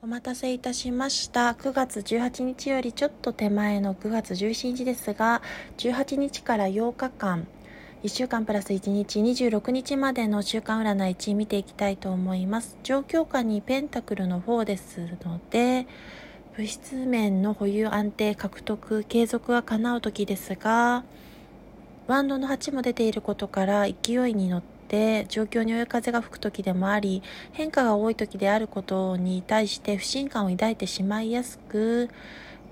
お待たせいたしました。9月18日よりちょっと手前の9月17日ですが18日から8日間1週間プラス1日26日までの週間占い1見ていきたいと思います。状況下にペンタクルの方ですので物質面の保有安定獲得継続が叶う時ですがワンドの8も出ていることから勢いに乗って状況に追い風が吹く時でもあり変化が多い時であることに対して不信感を抱いてしまいやすく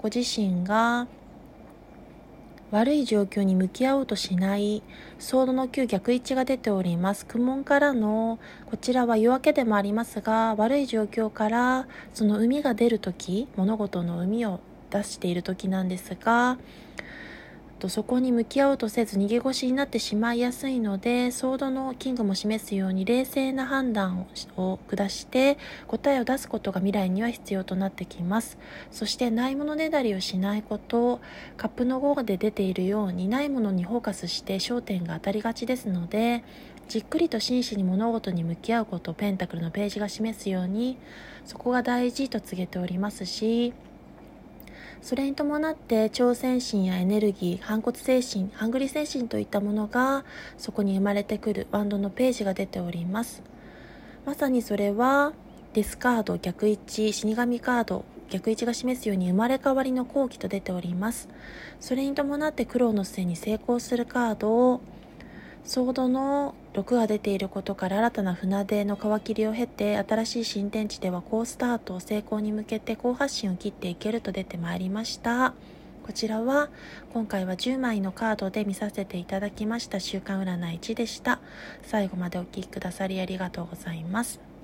ご自身が悪い状況に向き合おうとしないソードの9逆位置が出ております。苦悶からのこちらは夜明けでもありますが悪い状況からその海が出る時物事の海を出している時なんですがとそこに向き合おうとせず逃げ腰になってしまいやすいのでソードのキングも示すように冷静な判断を下して答えを出すことが未来には必要となってきます。そしてないものねだりをしないことカップの5で出ているようにないものにフォーカスして焦点が当たりがちですのでじっくりと真摯に物事に向き合うことをペンタクルのページが示すようにそこが大事と告げておりますしそれに伴って挑戦心やエネルギー反骨精神ハングリ精神といったものがそこに生まれてくるバンドのページが出ております。まさにそれはデスカード逆位置死神カード逆位置が示すように生まれ変わりの後期と出ております。それに伴って苦労の末に成功するカードをソードの6が出ていることから新たな船出の皮切りを経て新しい新天地では好スタート成功に向けて好発進を切っていけると出てまいりました。こちらは今回は10枚のカードで見させていただきました。週刊占い1でした。最後までお聴きくださりありがとうございます。